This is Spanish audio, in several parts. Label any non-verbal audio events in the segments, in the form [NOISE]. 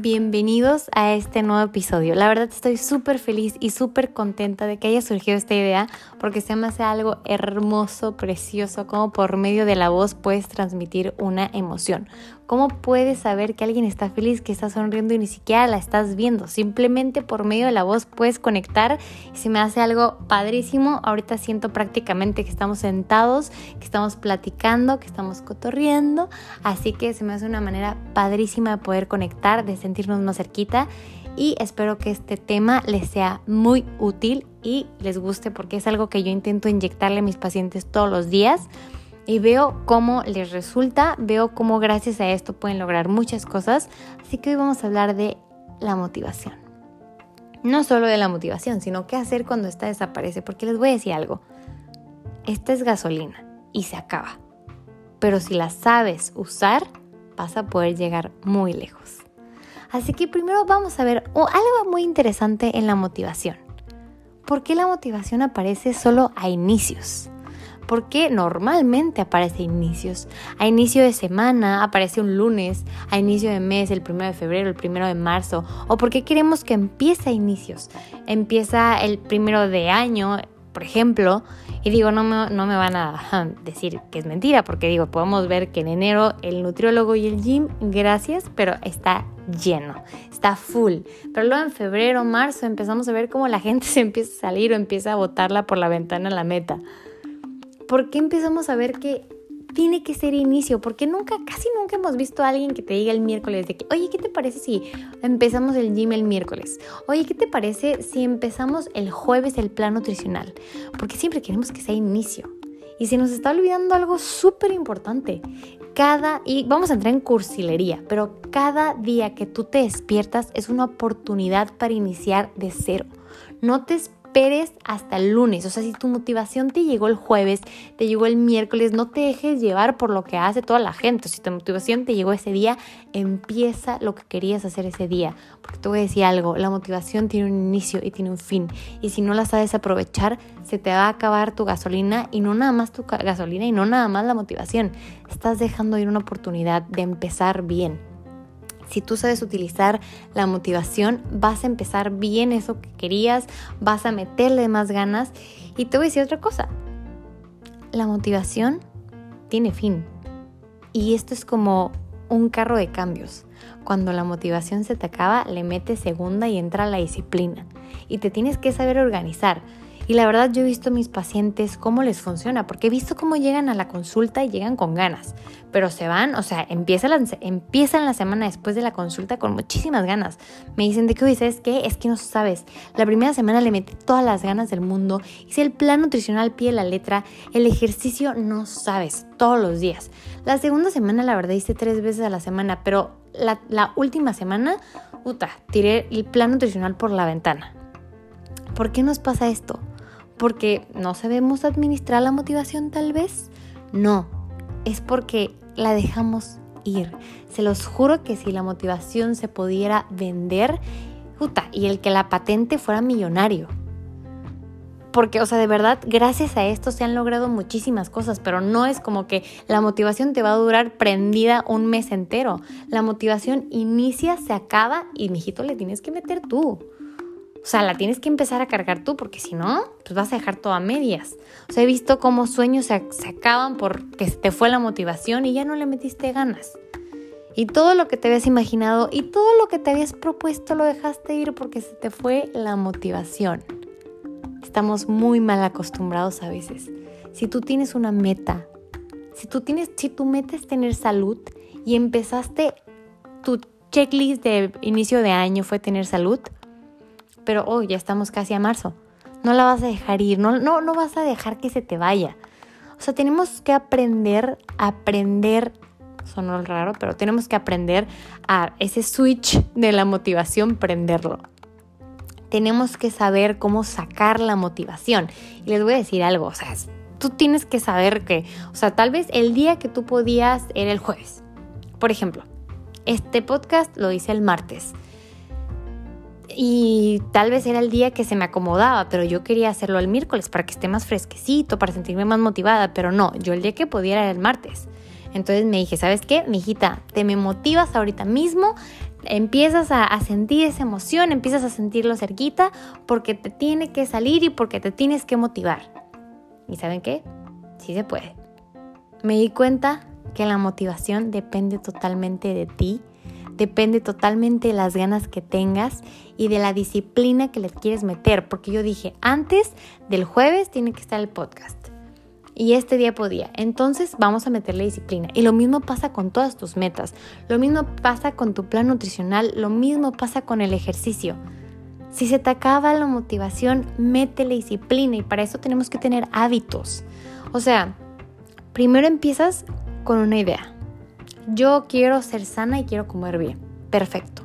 bienvenidos a este nuevo episodio. La verdad estoy súper feliz y súper contenta de que haya surgido esta idea porque se me hace algo hermoso, precioso, como por medio de la voz puedes transmitir una emoción. ¿Cómo puedes saber que alguien está feliz, que está sonriendo y ni siquiera la estás viendo? Simplemente por medio de la voz puedes conectar y se me hace algo padrísimo. Ahorita siento prácticamente que estamos sentados, que estamos platicando, que estamos cotorriendo, así que se me hace una manera padrísima de poder conectar, de sentirnos más cerquita y espero que este tema les sea muy útil y les guste porque es algo que yo intento inyectarle a mis pacientes todos los días y veo cómo les resulta, veo cómo gracias a esto pueden lograr muchas cosas. Así que hoy vamos a hablar de la motivación. No solo de la motivación, sino qué hacer cuando esta desaparece, porque les voy a decir algo. Esta es gasolina y se acaba. Pero si la sabes usar, vas a poder llegar muy lejos. Así que primero vamos a ver algo muy interesante en la motivación. ¿Por qué la motivación aparece solo a inicios? porque normalmente aparece a inicios. A inicio de semana, aparece un lunes, a inicio de mes, el primero de febrero, el primero de marzo, o porque queremos que empiece a inicios. Empieza el primero de año, por ejemplo, y digo, no me, no me van a [LAUGHS] decir que es mentira, porque digo, podemos ver que en enero el nutriólogo y el gym, gracias, pero está lleno, está full. Pero luego en febrero, marzo empezamos a ver cómo la gente [LAUGHS] se empieza a salir o empieza a botarla por la ventana a la meta. ¿por qué empezamos a ver que tiene que ser inicio? Porque nunca, casi nunca hemos visto a alguien que te diga el miércoles de que, oye, ¿qué te parece si empezamos el gym el miércoles? Oye, ¿qué te parece si empezamos el jueves el plan nutricional? Porque siempre queremos que sea inicio. Y se nos está olvidando algo súper importante. Cada, y vamos a entrar en cursilería, pero cada día que tú te despiertas es una oportunidad para iniciar de cero. No te esperes hasta el lunes. O sea, si tu motivación te llegó el jueves, te llegó el miércoles, no te dejes llevar por lo que hace toda la gente. Si tu motivación te llegó ese día, empieza lo que querías hacer ese día. Porque te voy a decir algo, la motivación tiene un inicio y tiene un fin. Y si no la sabes aprovechar, se te va a acabar tu gasolina y no nada más tu gasolina y no nada más la motivación. Estás dejando ir una oportunidad de empezar bien. Si tú sabes utilizar la motivación, vas a empezar bien eso que querías, vas a meterle más ganas. Y te voy a decir otra cosa. La motivación tiene fin. Y esto es como un carro de cambios. Cuando la motivación se te acaba, le metes segunda y entra la disciplina. Y te tienes que saber organizar. Y la verdad yo he visto a mis pacientes cómo les funciona, porque he visto cómo llegan a la consulta y llegan con ganas, pero se van, o sea, empiezan la, empiezan la semana después de la consulta con muchísimas ganas. Me dicen de que, hoy ¿sabes qué? Es que no sabes. La primera semana le metí todas las ganas del mundo, hice el plan nutricional pie de la letra, el ejercicio no sabes, todos los días. La segunda semana, la verdad, hice tres veces a la semana, pero la, la última semana, puta, tiré el plan nutricional por la ventana. ¿Por qué nos pasa esto? Porque no sabemos administrar la motivación tal vez. No, es porque la dejamos ir. Se los juro que si la motivación se pudiera vender, puta, y el que la patente fuera millonario. Porque, o sea, de verdad, gracias a esto se han logrado muchísimas cosas, pero no es como que la motivación te va a durar prendida un mes entero. La motivación inicia, se acaba y, mijito, le tienes que meter tú. O sea, la tienes que empezar a cargar tú porque si no, pues vas a dejar todo a medias. O sea, he visto cómo sueños se, se acaban porque te fue la motivación y ya no le metiste ganas. Y todo lo que te habías imaginado y todo lo que te habías propuesto lo dejaste ir porque se te fue la motivación. Estamos muy mal acostumbrados a veces. Si tú tienes una meta, si tú tienes, si tu meta es tener salud y empezaste tu checklist de inicio de año fue tener salud, pero hoy ya estamos casi a marzo. No la vas a dejar ir, no, no, no vas a dejar que se te vaya. O sea, tenemos que aprender, aprender, sonó raro, pero tenemos que aprender a ese switch de la motivación, prenderlo. Tenemos que saber cómo sacar la motivación. Y les voy a decir algo, o sea, tú tienes que saber que, o sea, tal vez el día que tú podías era el jueves. Por ejemplo, este podcast lo hice el martes y tal vez era el día que se me acomodaba, pero yo quería hacerlo el miércoles para que esté más fresquecito, para sentirme más motivada, pero no, yo el día que podía era el martes. Entonces me dije, ¿sabes qué? Mijita, te me motivas ahorita mismo, empiezas a, a, sentir esa emoción, empiezas a sentirlo cerquita porque te tiene que salir y porque te tienes que motivar. ¿Y saben qué? Sí se puede. Me di cuenta que la motivación depende totalmente de ti, depende totalmente de las ganas que tengas y de la disciplina que le quieres meter, porque yo dije, antes del jueves tiene que estar el podcast. Y este día podía. Entonces vamos a meterle disciplina. Y lo mismo pasa con todas tus metas. Lo mismo pasa con tu plan nutricional. Lo mismo pasa con el ejercicio. Si se te acaba la motivación, métele disciplina. Y para eso tenemos que tener hábitos. O sea, primero empiezas con una idea. Yo quiero ser sana y quiero comer bien. Perfecto.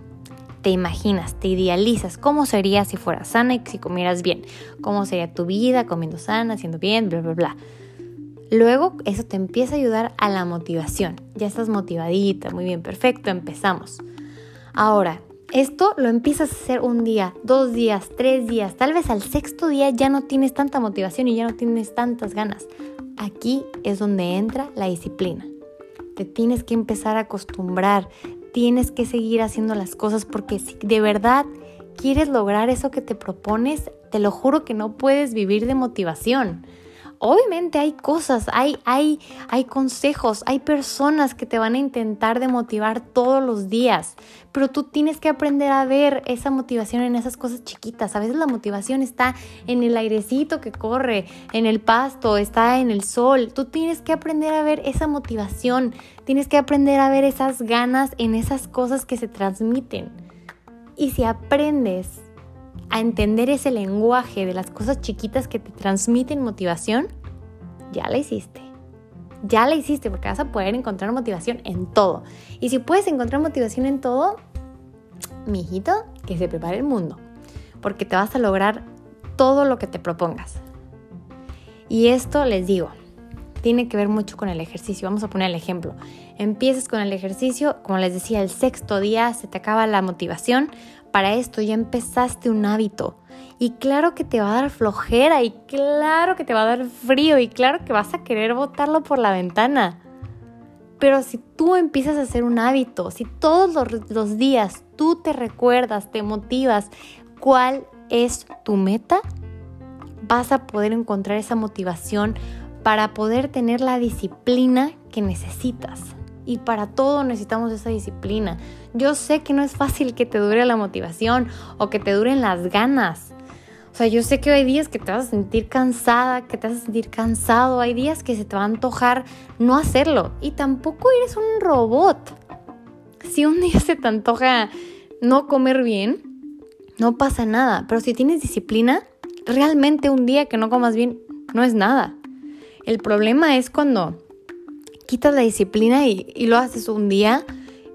Te imaginas, te idealizas cómo sería si fueras sana y si comieras bien. Cómo sería tu vida comiendo sana, haciendo bien, bla, bla, bla. Luego eso te empieza a ayudar a la motivación. Ya estás motivadita, muy bien, perfecto, empezamos. Ahora, esto lo empiezas a hacer un día, dos días, tres días, tal vez al sexto día ya no tienes tanta motivación y ya no tienes tantas ganas. Aquí es donde entra la disciplina. Te tienes que empezar a acostumbrar, tienes que seguir haciendo las cosas porque si de verdad quieres lograr eso que te propones, te lo juro que no puedes vivir de motivación. Obviamente hay cosas, hay, hay, hay consejos, hay personas que te van a intentar de motivar todos los días, pero tú tienes que aprender a ver esa motivación en esas cosas chiquitas. A veces la motivación está en el airecito que corre, en el pasto, está en el sol. Tú tienes que aprender a ver esa motivación, tienes que aprender a ver esas ganas en esas cosas que se transmiten. Y si aprendes a entender ese lenguaje de las cosas chiquitas que te transmiten motivación, ya la hiciste. Ya la hiciste porque vas a poder encontrar motivación en todo. Y si puedes encontrar motivación en todo, mi hijito, que se prepare el mundo. Porque te vas a lograr todo lo que te propongas. Y esto les digo, tiene que ver mucho con el ejercicio. Vamos a poner el ejemplo. Empiezas con el ejercicio, como les decía, el sexto día se te acaba la motivación, para esto ya empezaste un hábito. Y claro que te va a dar flojera y claro que te va a dar frío y claro que vas a querer botarlo por la ventana. Pero si tú empiezas a hacer un hábito, si todos los, días tú te recuerdas, te motivas cuál es tu meta, vas a poder encontrar esa motivación para poder tener la disciplina que necesitas. Y para todo necesitamos esa disciplina. Yo sé que no es fácil que te dure la motivación o que te duren las ganas. O sea, yo sé que hay días que te vas a sentir cansada, que te vas a sentir cansado, hay días que se te va a antojar no hacerlo. Y tampoco eres un robot. Si un día se te antoja no comer bien, no pasa nada. Pero si tienes disciplina, realmente un día que no comas bien no es nada. El problema es cuando quitas la disciplina y, lo haces un día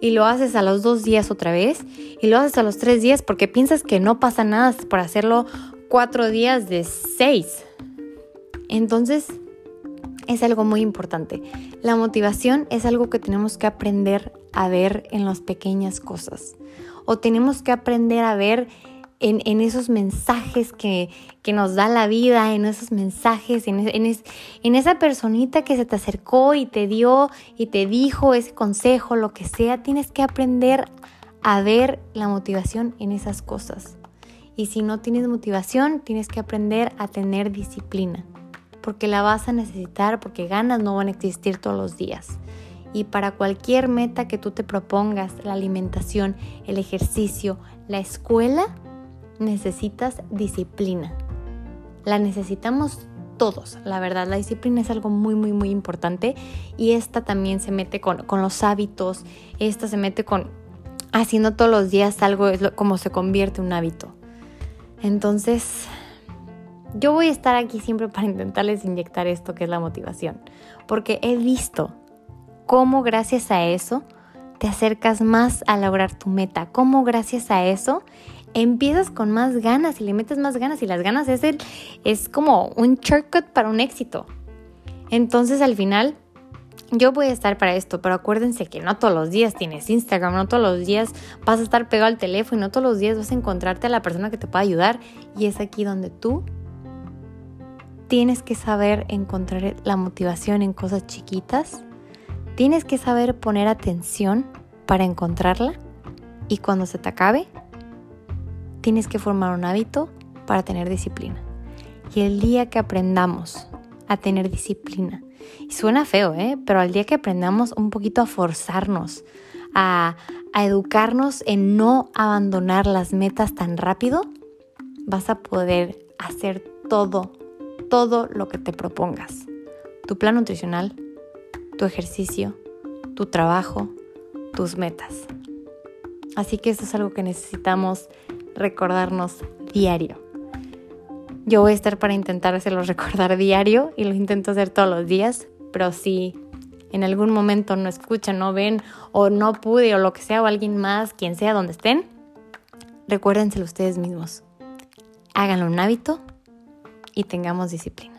y lo haces a los dos días otra vez y lo haces a los tres días porque piensas que no pasa nada por hacerlo cuatro días de seis. Entonces, es algo muy importante. La motivación es algo que tenemos que aprender a ver en las pequeñas cosas. O tenemos que aprender a ver en, esos mensajes que, nos da la vida, en esos mensajes, en, en, esa personita que se te acercó y te dio y te dijo ese consejo, lo que sea, tienes que aprender a ver la motivación en esas cosas. Y si no tienes motivación, tienes que aprender a tener disciplina, porque la vas a necesitar, porque ganas no van a existir todos los días. Y para cualquier meta que tú te propongas, la alimentación, el ejercicio, la escuela, necesitas disciplina. La necesitamos todos, la verdad. La disciplina es algo muy, muy, muy importante. Y esta también se mete con, los hábitos. Esta se mete con haciendo todos los días algo, es como se convierte en un hábito. Entonces, yo voy a estar aquí siempre para intentarles inyectar esto que es la motivación. Porque he visto cómo gracias a eso te acercas más a lograr tu meta. Cómo gracias a eso empiezas con más ganas y le metes más ganas y las ganas es, el, es como un shortcut para un éxito. Entonces al final yo voy a estar para esto, pero acuérdense que no todos los días tienes Instagram, no todos los días vas a estar pegado al teléfono no todos los días vas a encontrarte a la persona que te pueda ayudar. Y es aquí donde tú tienes que saber encontrar la motivación en cosas chiquitas, tienes que saber poner atención para encontrarla. Y cuando se te acabe, tienes que formar un hábito para tener disciplina. Y el día que aprendamos a tener disciplina, y suena feo, ¿eh? pero al día que aprendamos un poquito a forzarnos, a, a educarnos en no abandonar las metas tan rápido, vas a poder hacer todo, todo lo que te propongas. Tu plan nutricional, tu ejercicio, tu trabajo, tus metas. Así que eso es algo que necesitamos recordarnos diario. Yo voy a estar para intentar hacerlo recordar diario y lo intento hacer todos los días, pero si en algún momento no escuchan, no ven o no pude o lo que sea o alguien más, quien sea donde estén, recuérdenselo ustedes mismos. Háganlo un hábito y tengamos disciplina.